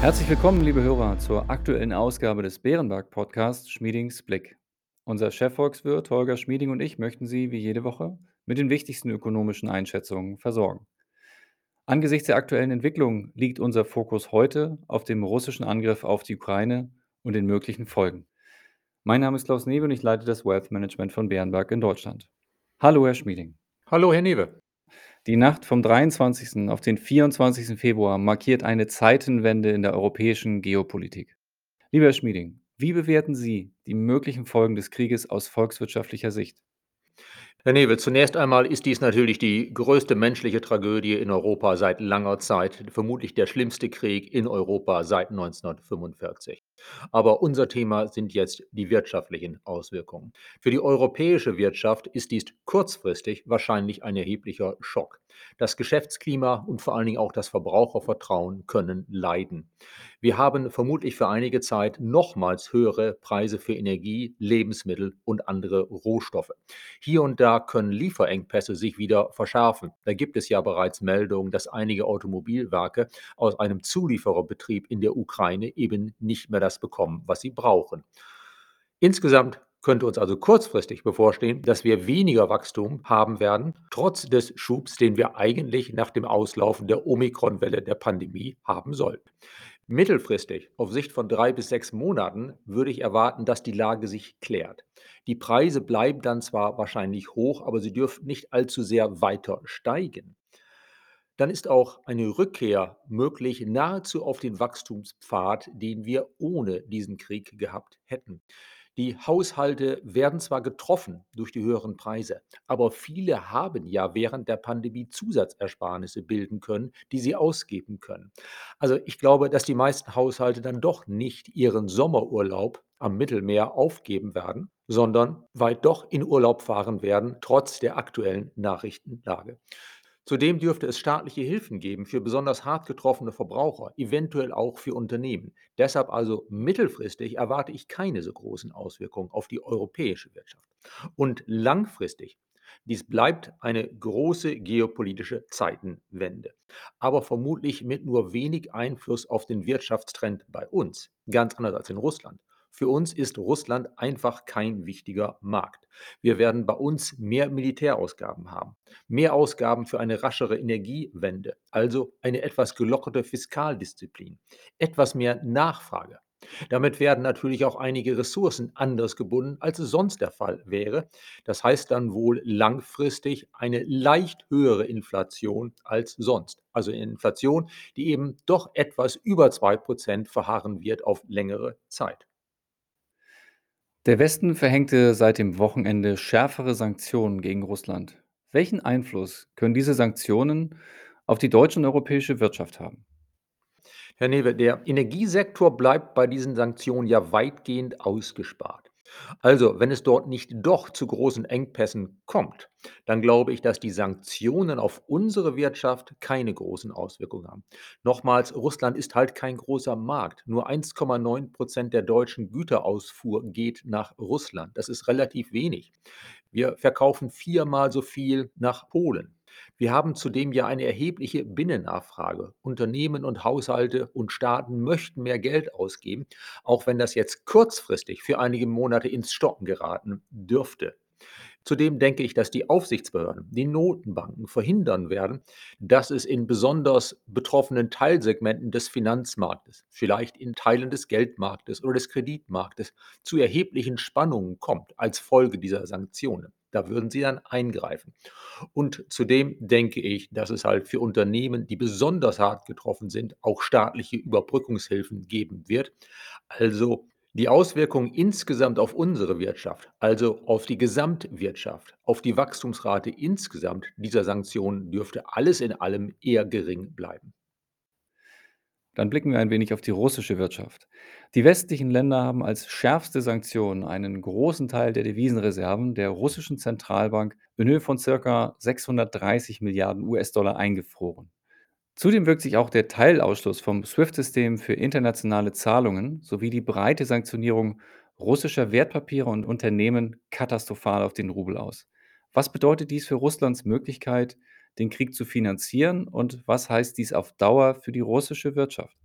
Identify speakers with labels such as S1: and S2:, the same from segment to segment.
S1: Herzlich willkommen, liebe Hörer, zur aktuellen Ausgabe des Bärenberg Podcasts Schmiedings Blick. Unser Chefvolkswirt Holger Schmieding und ich möchten Sie wie jede Woche mit den wichtigsten ökonomischen Einschätzungen versorgen. Angesichts der aktuellen Entwicklung liegt unser Fokus heute auf dem russischen Angriff auf die Ukraine und den möglichen Folgen. Mein Name ist Klaus Newe und ich leite das Wealth Management von Bärenberg in Deutschland. Hallo, Herr Schmieding.
S2: Hallo, Herr Newe.
S1: Die Nacht vom 23. auf den 24. Februar markiert eine Zeitenwende in der europäischen Geopolitik. Lieber Herr Schmieding, wie bewerten Sie die möglichen Folgen des Krieges aus volkswirtschaftlicher Sicht?
S2: Herr Newe, zunächst einmal ist dies natürlich die größte menschliche Tragödie in Europa seit langer Zeit, vermutlich der schlimmste Krieg in Europa seit 1945. Aber unser Thema sind jetzt die wirtschaftlichen Auswirkungen. Für die europäische Wirtschaft ist dies kurzfristig wahrscheinlich ein erheblicher Schock. Das Geschäftsklima und vor allen Dingen auch das Verbrauchervertrauen können leiden. Wir haben vermutlich für einige Zeit nochmals höhere Preise für Energie, Lebensmittel und andere Rohstoffe. Hier und da können Lieferengpässe sich wieder verschärfen. Da gibt es ja bereits Meldungen, dass einige Automobilwerke aus einem Zuliefererbetrieb in der Ukraine eben nicht mehr das bekommen, was sie brauchen. Insgesamt könnte uns also kurzfristig bevorstehen, dass wir weniger Wachstum haben werden, trotz des Schubs, den wir eigentlich nach dem Auslaufen der Omikron-Welle der Pandemie haben sollten. Mittelfristig, auf Sicht von drei bis sechs Monaten, würde ich erwarten, dass die Lage sich klärt. Die Preise bleiben dann zwar wahrscheinlich hoch, aber sie dürfen nicht allzu sehr weiter steigen. Dann ist auch eine Rückkehr möglich nahezu auf den Wachstumspfad, den wir ohne diesen Krieg gehabt hätten. Die Haushalte werden zwar getroffen durch die höheren Preise, aber viele haben ja während der Pandemie Zusatzersparnisse bilden können, die sie ausgeben können. Also ich glaube, dass die meisten Haushalte dann doch nicht ihren Sommerurlaub am Mittelmeer aufgeben werden, sondern weit doch in Urlaub fahren werden, trotz der aktuellen Nachrichtenlage. Zudem dürfte es staatliche Hilfen geben für besonders hart getroffene Verbraucher, eventuell auch für Unternehmen. Deshalb also mittelfristig erwarte ich keine so großen Auswirkungen auf die europäische Wirtschaft. Und langfristig, dies bleibt eine große geopolitische Zeitenwende, aber vermutlich mit nur wenig Einfluss auf den Wirtschaftstrend bei uns, ganz anders als in Russland. Für uns ist Russland einfach kein wichtiger Markt. Wir werden bei uns mehr Militärausgaben haben, mehr Ausgaben für eine raschere Energiewende, also eine etwas gelockerte Fiskaldisziplin, etwas mehr Nachfrage. Damit werden natürlich auch einige Ressourcen anders gebunden, als es sonst der Fall wäre. Das heißt dann wohl langfristig eine leicht höhere Inflation als sonst. Also eine Inflation, die eben doch etwas über 2% verharren wird auf längere Zeit.
S1: Der Westen verhängte seit dem Wochenende schärfere Sanktionen gegen Russland. Welchen Einfluss können diese Sanktionen auf die deutsche und europäische Wirtschaft haben?
S2: Herr Newe, der Energiesektor bleibt bei diesen Sanktionen ja weitgehend ausgespart. Also, wenn es dort nicht doch zu großen Engpässen kommt, dann glaube ich, dass die Sanktionen auf unsere Wirtschaft keine großen Auswirkungen haben. Nochmals, Russland ist halt kein großer Markt. Nur 1,9 Prozent der deutschen Güterausfuhr geht nach Russland. Das ist relativ wenig. Wir verkaufen viermal so viel nach Polen. Wir haben zudem ja eine erhebliche Binnennachfrage. Unternehmen und Haushalte und Staaten möchten mehr Geld ausgeben, auch wenn das jetzt kurzfristig für einige Monate ins Stocken geraten dürfte. Zudem denke ich, dass die Aufsichtsbehörden, die Notenbanken verhindern werden, dass es in besonders betroffenen Teilsegmenten des Finanzmarktes, vielleicht in Teilen des Geldmarktes oder des Kreditmarktes, zu erheblichen Spannungen kommt als Folge dieser Sanktionen. Da würden sie dann eingreifen. Und zudem denke ich, dass es halt für Unternehmen, die besonders hart getroffen sind, auch staatliche Überbrückungshilfen geben wird. Also die Auswirkungen insgesamt auf unsere Wirtschaft, also auf die Gesamtwirtschaft, auf die Wachstumsrate insgesamt dieser Sanktionen dürfte alles in allem eher gering bleiben.
S1: Dann blicken wir ein wenig auf die russische Wirtschaft. Die westlichen Länder haben als schärfste Sanktion einen großen Teil der Devisenreserven der russischen Zentralbank in Höhe von circa 630 Milliarden US-Dollar eingefroren. Zudem wirkt sich auch der Teilausschluss vom SWIFT-System für internationale Zahlungen sowie die breite Sanktionierung russischer Wertpapiere und Unternehmen katastrophal auf den Rubel aus. Was bedeutet dies für Russlands Möglichkeit, den Krieg zu finanzieren und was heißt dies auf Dauer für die russische Wirtschaft?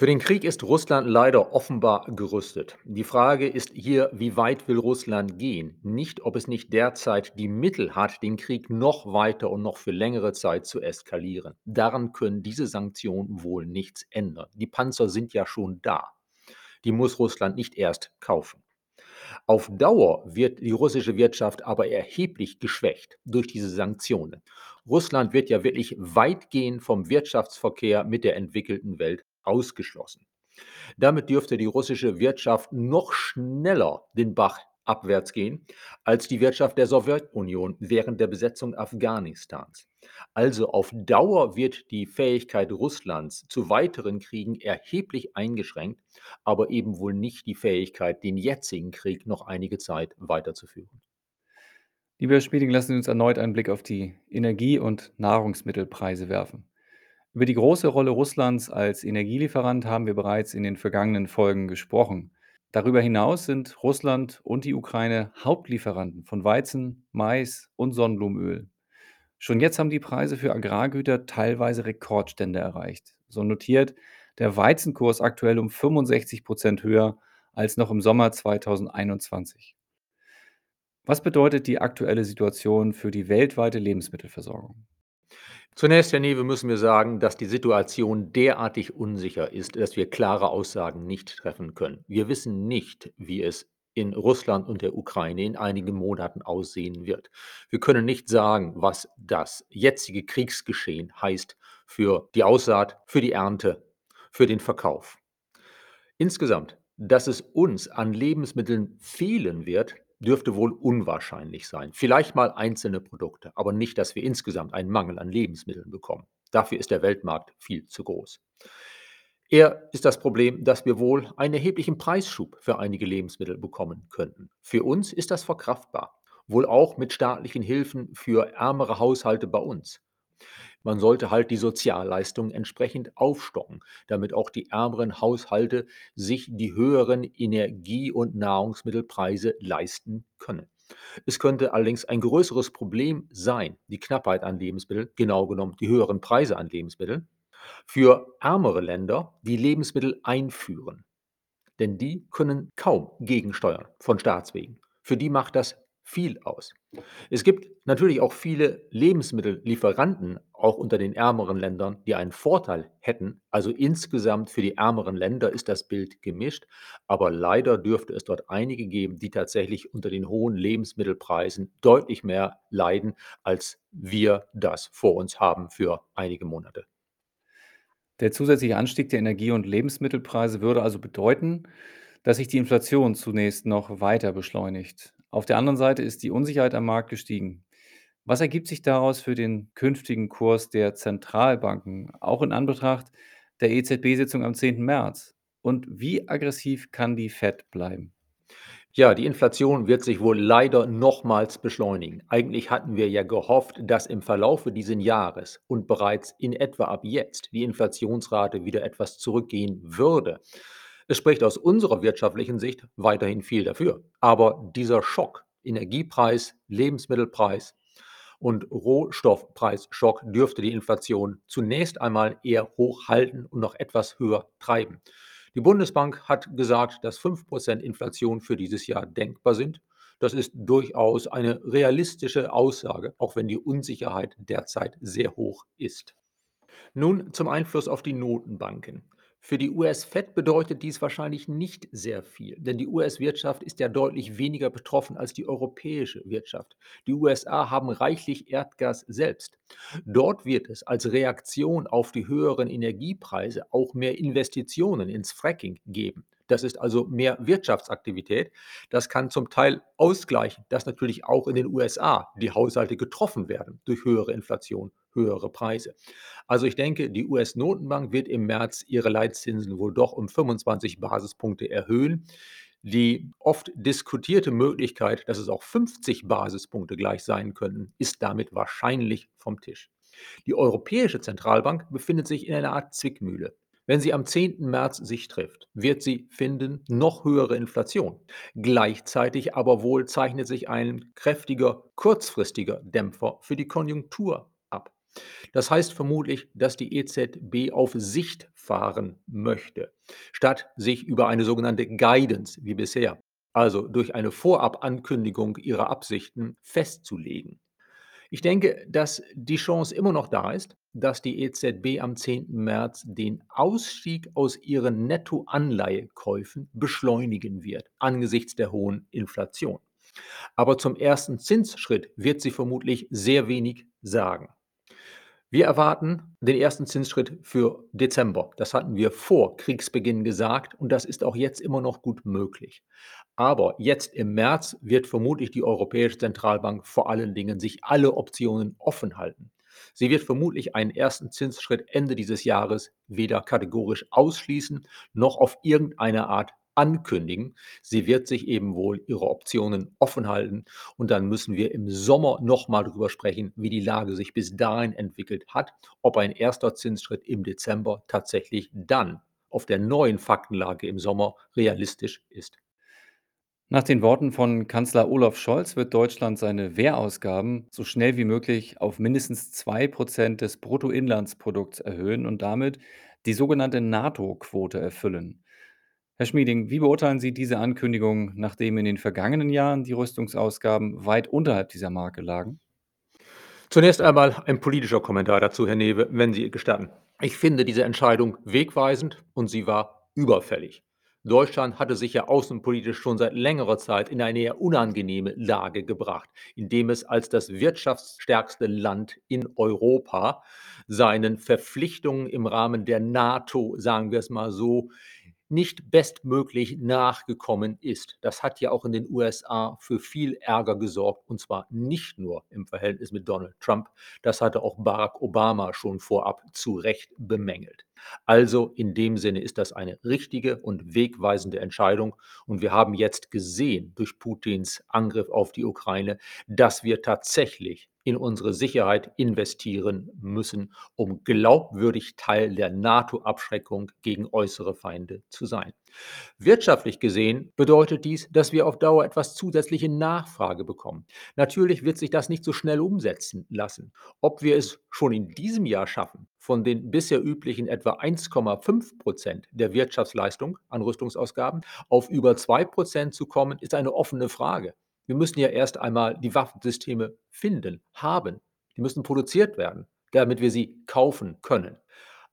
S2: Für den Krieg ist Russland leider offenbar gerüstet. Die Frage ist hier, wie weit will Russland gehen? Nicht, ob es nicht derzeit die Mittel hat, den Krieg noch weiter und noch für längere Zeit zu eskalieren. Daran können diese Sanktionen wohl nichts ändern. Die Panzer sind ja schon da. Die muss Russland nicht erst kaufen. Auf Dauer wird die russische Wirtschaft aber erheblich geschwächt durch diese Sanktionen. Russland wird ja wirklich weitgehend vom Wirtschaftsverkehr mit der entwickelten Welt ausgeschlossen. Damit dürfte die russische Wirtschaft noch schneller den Bach abwärts gehen als die Wirtschaft der Sowjetunion während der Besetzung Afghanistans. Also auf Dauer wird die Fähigkeit Russlands zu weiteren Kriegen erheblich eingeschränkt, aber eben wohl nicht die Fähigkeit, den jetzigen Krieg noch einige Zeit weiterzuführen.
S1: Lieber Herr Schmieding, lassen Sie uns erneut einen Blick auf die Energie- und Nahrungsmittelpreise werfen. Über die große Rolle Russlands als Energielieferant haben wir bereits in den vergangenen Folgen gesprochen. Darüber hinaus sind Russland und die Ukraine Hauptlieferanten von Weizen, Mais und Sonnenblumenöl. Schon jetzt haben die Preise für Agrargüter teilweise Rekordstände erreicht. So notiert der Weizenkurs aktuell um 65 Prozent höher als noch im Sommer 2021. Was bedeutet die aktuelle Situation für die weltweite Lebensmittelversorgung?
S2: Zunächst, Herr Newe, müssen wir sagen, dass die Situation derartig unsicher ist, dass wir klare Aussagen nicht treffen können. Wir wissen nicht, wie es in Russland und der Ukraine in einigen Monaten aussehen wird. Wir können nicht sagen, was das jetzige Kriegsgeschehen heißt für die Aussaat, für die Ernte, für den Verkauf. Insgesamt, dass es uns an Lebensmitteln fehlen wird, dürfte wohl unwahrscheinlich sein. Vielleicht mal einzelne Produkte, aber nicht, dass wir insgesamt einen Mangel an Lebensmitteln bekommen. Dafür ist der Weltmarkt viel zu groß. Eher ist das Problem, dass wir wohl einen erheblichen Preisschub für einige Lebensmittel bekommen könnten. Für uns ist das verkraftbar, wohl auch mit staatlichen Hilfen für ärmere Haushalte bei uns. Man sollte halt die Sozialleistungen entsprechend aufstocken, damit auch die ärmeren Haushalte sich die höheren Energie- und Nahrungsmittelpreise leisten können. Es könnte allerdings ein größeres Problem sein, die Knappheit an Lebensmitteln, genau genommen die höheren Preise an Lebensmitteln, für ärmere Länder, die Lebensmittel einführen. Denn die können kaum gegensteuern von Staatswegen. Für die macht das viel aus. Es gibt natürlich auch viele Lebensmittellieferanten, auch unter den ärmeren Ländern, die einen Vorteil hätten. Also insgesamt für die ärmeren Länder ist das Bild gemischt, aber leider dürfte es dort einige geben, die tatsächlich unter den hohen Lebensmittelpreisen deutlich mehr leiden, als wir das vor uns haben für einige Monate.
S1: Der zusätzliche Anstieg der Energie- und Lebensmittelpreise würde also bedeuten, dass sich die Inflation zunächst noch weiter beschleunigt. Auf der anderen Seite ist die Unsicherheit am Markt gestiegen. Was ergibt sich daraus für den künftigen Kurs der Zentralbanken, auch in Anbetracht der EZB-Sitzung am 10. März? Und wie aggressiv kann die Fed bleiben?
S2: Ja, die Inflation wird sich wohl leider nochmals beschleunigen. Eigentlich hatten wir ja gehofft, dass im Verlaufe dieses Jahres und bereits in etwa ab jetzt die Inflationsrate wieder etwas zurückgehen würde. Es spricht aus unserer wirtschaftlichen Sicht weiterhin viel dafür. Aber dieser Schock, Energiepreis, Lebensmittelpreis und Rohstoffpreisschock dürfte die Inflation zunächst einmal eher hochhalten und noch etwas höher treiben. Die Bundesbank hat gesagt, dass 5% Inflation für dieses Jahr denkbar sind. Das ist durchaus eine realistische Aussage, auch wenn die Unsicherheit derzeit sehr hoch ist. Nun zum Einfluss auf die Notenbanken. Für die US-Fed bedeutet dies wahrscheinlich nicht sehr viel, denn die US-Wirtschaft ist ja deutlich weniger betroffen als die europäische Wirtschaft. Die USA haben reichlich Erdgas selbst. Dort wird es als Reaktion auf die höheren Energiepreise auch mehr Investitionen ins Fracking geben. Das ist also mehr Wirtschaftsaktivität. Das kann zum Teil ausgleichen, dass natürlich auch in den USA die Haushalte getroffen werden durch höhere Inflation, höhere Preise. Also ich denke, die US-Notenbank wird im März ihre Leitzinsen wohl doch um 25 Basispunkte erhöhen. Die oft diskutierte Möglichkeit, dass es auch 50 Basispunkte gleich sein könnten, ist damit wahrscheinlich vom Tisch. Die Europäische Zentralbank befindet sich in einer Art Zwickmühle. Wenn sie am 10. März sich trifft, wird sie finden noch höhere Inflation. Gleichzeitig aber wohl zeichnet sich ein kräftiger kurzfristiger Dämpfer für die Konjunktur. Das heißt vermutlich, dass die EZB auf Sicht fahren möchte, statt sich über eine sogenannte Guidance wie bisher, also durch eine Vorabankündigung ihrer Absichten festzulegen. Ich denke, dass die Chance immer noch da ist, dass die EZB am 10. März den Ausstieg aus ihren Nettoanleihekäufen beschleunigen wird angesichts der hohen Inflation. Aber zum ersten Zinsschritt wird sie vermutlich sehr wenig sagen. Wir erwarten den ersten Zinsschritt für Dezember. Das hatten wir vor Kriegsbeginn gesagt und das ist auch jetzt immer noch gut möglich. Aber jetzt im März wird vermutlich die Europäische Zentralbank vor allen Dingen sich alle Optionen offen halten. Sie wird vermutlich einen ersten Zinsschritt Ende dieses Jahres weder kategorisch ausschließen noch auf irgendeine Art ankündigen. Sie wird sich eben wohl ihre Optionen offen halten und dann müssen wir im Sommer noch mal drüber sprechen, wie die Lage sich bis dahin entwickelt hat, ob ein erster Zinsschritt im Dezember tatsächlich dann auf der neuen Faktenlage im Sommer realistisch ist.
S1: Nach den Worten von Kanzler Olaf Scholz wird Deutschland seine Wehrausgaben so schnell wie möglich auf mindestens 2% des Bruttoinlandsprodukts erhöhen und damit die sogenannte NATO-Quote erfüllen. Herr Schmieding, wie beurteilen Sie diese Ankündigung, nachdem in den vergangenen Jahren die Rüstungsausgaben weit unterhalb dieser Marke lagen?
S2: Zunächst einmal ein politischer Kommentar dazu, Herr Newe, wenn Sie gestatten. Ich finde diese Entscheidung wegweisend und sie war überfällig. Deutschland hatte sich ja außenpolitisch schon seit längerer Zeit in eine eher unangenehme Lage gebracht, indem es als das wirtschaftsstärkste Land in Europa seinen Verpflichtungen im Rahmen der NATO, sagen wir es mal so, nicht bestmöglich nachgekommen ist. Das hat ja auch in den USA für viel Ärger gesorgt, und zwar nicht nur im Verhältnis mit Donald Trump, das hatte auch Barack Obama schon vorab zu Recht bemängelt. Also in dem Sinne ist das eine richtige und wegweisende Entscheidung. Und wir haben jetzt gesehen durch Putins Angriff auf die Ukraine, dass wir tatsächlich in unsere Sicherheit investieren müssen, um glaubwürdig Teil der NATO-Abschreckung gegen äußere Feinde zu sein. Wirtschaftlich gesehen bedeutet dies, dass wir auf Dauer etwas zusätzliche Nachfrage bekommen. Natürlich wird sich das nicht so schnell umsetzen lassen. Ob wir es schon in diesem Jahr schaffen, von den bisher üblichen etwa 1,5 Prozent der Wirtschaftsleistung an Rüstungsausgaben auf über 2 Prozent zu kommen, ist eine offene Frage. Wir müssen ja erst einmal die Waffensysteme finden, haben. Die müssen produziert werden, damit wir sie kaufen können.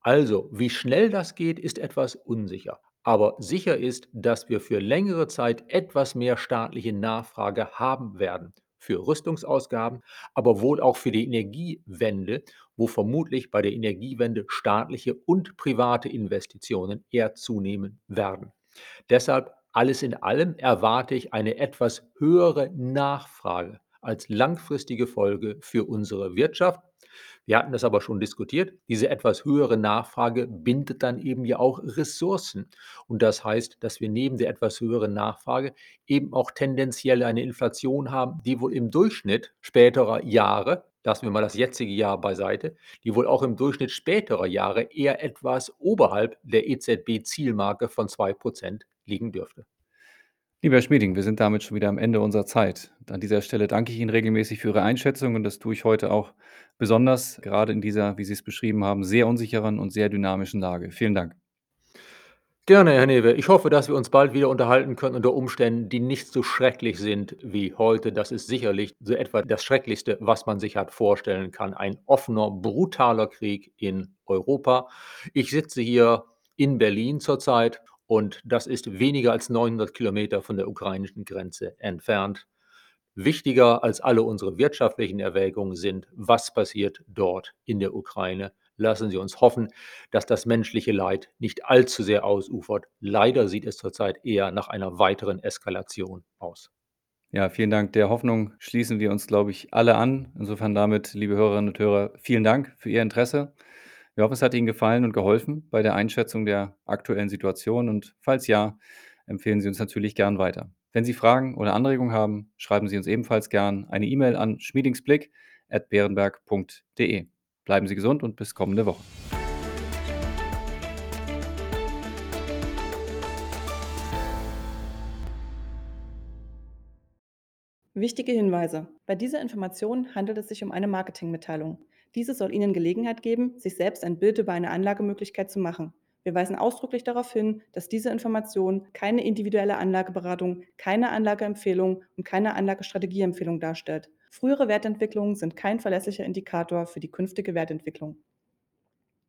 S2: Also, wie schnell das geht, ist etwas unsicher. Aber sicher ist, dass wir für längere Zeit etwas mehr staatliche Nachfrage haben werden. Für Rüstungsausgaben, aber wohl auch für die Energiewende, wo vermutlich bei der Energiewende staatliche und private Investitionen eher zunehmen werden. Deshalb alles in allem erwarte ich eine etwas höhere Nachfrage als langfristige Folge für unsere Wirtschaft. Wir hatten das aber schon diskutiert. Diese etwas höhere Nachfrage bindet dann eben ja auch Ressourcen. Und das heißt, dass wir neben der etwas höheren Nachfrage eben auch tendenziell eine Inflation haben, die wohl im Durchschnitt späterer Jahre, lassen wir mal das jetzige Jahr beiseite, die wohl auch im Durchschnitt späterer Jahre eher etwas oberhalb der EZB-Zielmarke von 2% liegen dürfte.
S1: Lieber Herr Schmieding, wir sind damit schon wieder am Ende unserer Zeit. An dieser Stelle danke ich Ihnen regelmäßig für Ihre Einschätzung und das tue ich heute auch besonders, gerade in dieser, wie Sie es beschrieben haben, sehr unsicheren und sehr dynamischen Lage. Vielen Dank.
S2: Gerne, Herr Newe. Ich hoffe, dass wir uns bald wieder unterhalten können unter Umständen, die nicht so schrecklich sind wie heute. Das ist sicherlich so etwa das Schrecklichste, was man sich hat vorstellen kann. Ein offener, brutaler Krieg in Europa. Ich sitze hier in Berlin zurzeit und das ist weniger als 900 Kilometer von der ukrainischen Grenze entfernt. Wichtiger als alle unsere wirtschaftlichen Erwägungen sind, was passiert dort in der Ukraine. Lassen Sie uns hoffen, dass das menschliche Leid nicht allzu sehr ausufert. Leider sieht es zurzeit eher nach einer weiteren Eskalation aus.
S1: Ja, vielen Dank. Der Hoffnung schließen wir uns, glaube ich, alle an. Insofern damit, liebe Hörerinnen und Hörer, vielen Dank für Ihr Interesse. Wir hoffen, es hat Ihnen gefallen und geholfen bei der Einschätzung der aktuellen Situation und falls ja, empfehlen Sie uns natürlich gern weiter. Wenn Sie Fragen oder Anregungen haben, schreiben Sie uns ebenfalls gern eine E-Mail an schmiedingsblick@beerenberg.de. Bleiben Sie gesund und bis kommende Woche.
S3: Wichtige Hinweise. Bei dieser Information handelt es sich um eine Marketingmitteilung. Diese soll Ihnen Gelegenheit geben, sich selbst ein Bild über eine Anlagemöglichkeit zu machen. Wir weisen ausdrücklich darauf hin, dass diese Information keine individuelle Anlageberatung, keine Anlageempfehlung und keine Anlagestrategieempfehlung darstellt. Frühere Wertentwicklungen sind kein verlässlicher Indikator für die künftige Wertentwicklung.